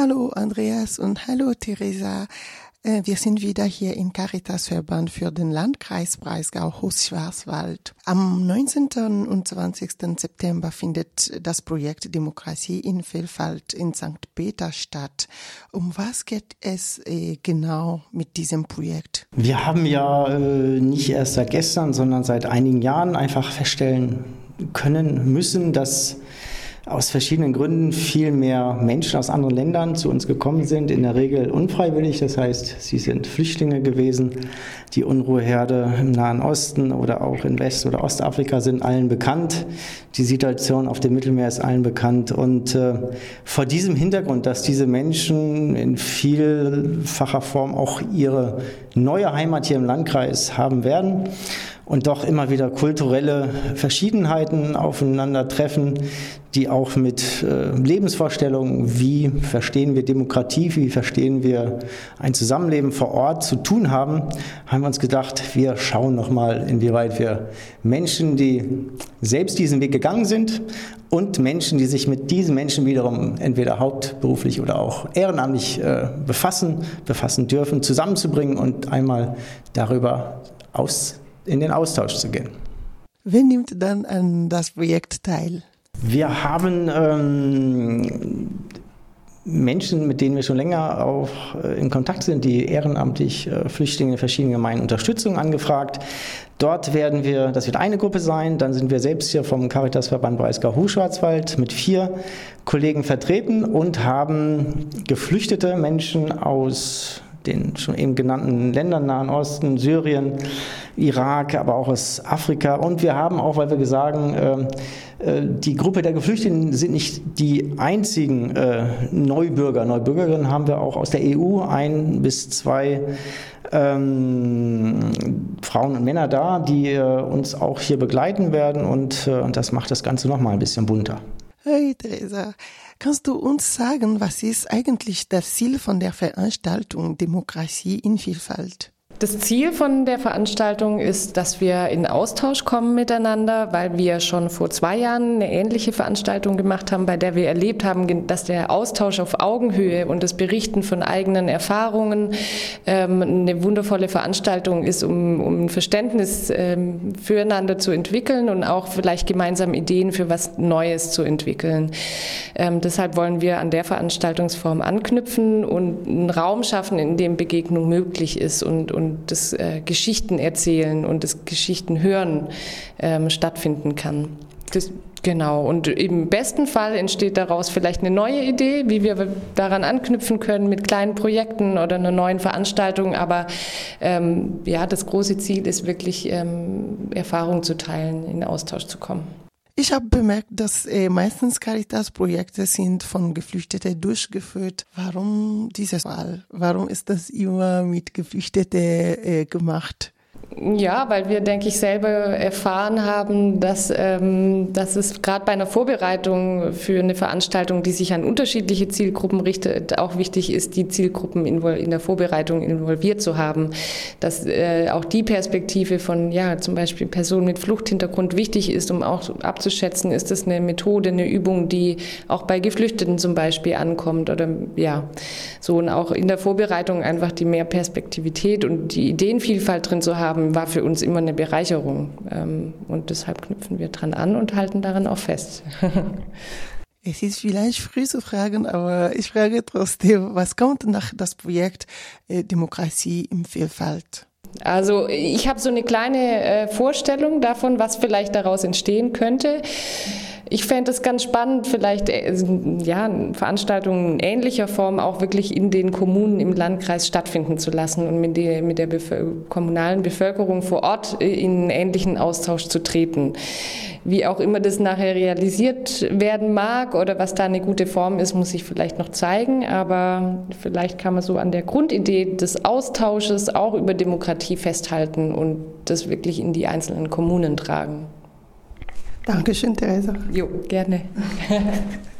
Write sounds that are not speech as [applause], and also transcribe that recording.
Hallo Andreas und hallo Theresa. Äh, wir sind wieder hier im Caritasverband für den Landkreis Breisgau-Hochschwarzwald. Am 19. und 20. September findet das Projekt Demokratie in Vielfalt in St. Peter statt. Um was geht es äh, genau mit diesem Projekt? Wir haben ja äh, nicht erst seit gestern, sondern seit einigen Jahren einfach feststellen können müssen, dass aus verschiedenen Gründen viel mehr Menschen aus anderen Ländern zu uns gekommen sind, in der Regel unfreiwillig, das heißt, sie sind Flüchtlinge gewesen. Die Unruheherde im Nahen Osten oder auch in West- oder Ostafrika sind allen bekannt. Die Situation auf dem Mittelmeer ist allen bekannt. Und äh, vor diesem Hintergrund, dass diese Menschen in vielfacher Form auch ihre neue Heimat hier im Landkreis haben werden, und doch immer wieder kulturelle Verschiedenheiten aufeinandertreffen, die auch mit äh, Lebensvorstellungen, wie verstehen wir Demokratie, wie verstehen wir ein Zusammenleben vor Ort zu tun haben, haben wir uns gedacht, wir schauen nochmal, inwieweit wir Menschen, die selbst diesen Weg gegangen sind und Menschen, die sich mit diesen Menschen wiederum entweder hauptberuflich oder auch ehrenamtlich äh, befassen, befassen dürfen, zusammenzubringen und einmal darüber aus, in den Austausch zu gehen. Wer nimmt dann an das Projekt teil? Wir haben ähm, Menschen, mit denen wir schon länger auch äh, in Kontakt sind, die ehrenamtlich äh, Flüchtlinge in verschiedenen Gemeinden Unterstützung angefragt. Dort werden wir, das wird eine Gruppe sein, dann sind wir selbst hier vom Caritasverband Breisgau-Hochschwarzwald mit vier Kollegen vertreten und haben geflüchtete Menschen aus den schon eben genannten Ländern, Nahen Osten, Syrien, Irak, aber auch aus Afrika. Und wir haben auch, weil wir sagen, äh, äh, die Gruppe der Geflüchteten sind nicht die einzigen äh, Neubürger. Neubürgerinnen haben wir auch aus der EU, ein bis zwei ähm, Frauen und Männer da, die äh, uns auch hier begleiten werden. Und das macht das Ganze nochmal ein bisschen bunter. Hey Theresa, kannst du uns sagen, was ist eigentlich das Ziel von der Veranstaltung Demokratie in Vielfalt? Das Ziel von der Veranstaltung ist, dass wir in Austausch kommen miteinander, weil wir schon vor zwei Jahren eine ähnliche Veranstaltung gemacht haben, bei der wir erlebt haben, dass der Austausch auf Augenhöhe und das Berichten von eigenen Erfahrungen ähm, eine wundervolle Veranstaltung ist, um, um ein Verständnis ähm, füreinander zu entwickeln und auch vielleicht gemeinsam Ideen für was Neues zu entwickeln. Ähm, deshalb wollen wir an der Veranstaltungsform anknüpfen und einen Raum schaffen, in dem Begegnung möglich ist und, und und das äh, Geschichten erzählen und das Geschichten hören ähm, stattfinden kann. Das, genau. Und im besten Fall entsteht daraus vielleicht eine neue Idee, wie wir daran anknüpfen können mit kleinen Projekten oder einer neuen Veranstaltung. Aber ähm, ja, das große Ziel ist wirklich, ähm, Erfahrungen zu teilen, in Austausch zu kommen. Ich habe bemerkt, dass äh, meistens Caritas-Projekte sind von Geflüchteten durchgeführt. Warum dieses Mal? Warum ist das immer mit Geflüchteten äh, gemacht? Ja, weil wir, denke ich, selber erfahren haben, dass, ähm, dass es gerade bei einer Vorbereitung für eine Veranstaltung, die sich an unterschiedliche Zielgruppen richtet, auch wichtig ist, die Zielgruppen in der Vorbereitung involviert zu haben. Dass äh, auch die Perspektive von, ja, zum Beispiel Personen mit Fluchthintergrund wichtig ist, um auch abzuschätzen, ist das eine Methode, eine Übung, die auch bei Geflüchteten zum Beispiel ankommt oder ja, so und auch in der Vorbereitung einfach die Mehrperspektivität und die Ideenvielfalt drin zu haben haben, war für uns immer eine Bereicherung. Ähm, und deshalb knüpfen wir dran an und halten daran auch fest. [laughs] Es ist vielleicht früh zu fragen, aber ich frage trotzdem, was kommt nach das Projekt äh, Demokratie im Vielfalt? Also ich habe so eine kleine äh, Vorstellung davon, was vielleicht daraus entstehen könnte. Ich fände es ganz spannend, vielleicht äh, ja, Veranstaltungen in ähnlicher Form auch wirklich in den Kommunen im Landkreis stattfinden zu lassen und mit, die, mit der Bevölker kommunalen Bevölkerung vor Ort äh, in ähnlichen Austausch zu treten. Wie auch immer das nachher realisiert werden mag oder was da eine gute Form ist, muss ich vielleicht noch zeigen. Aber vielleicht kann man so an der Grundidee des Austausches auch über Demokratie festhalten und das wirklich in die einzelnen Kommunen tragen. Dankeschön, Theresa. Jo, gerne. [laughs]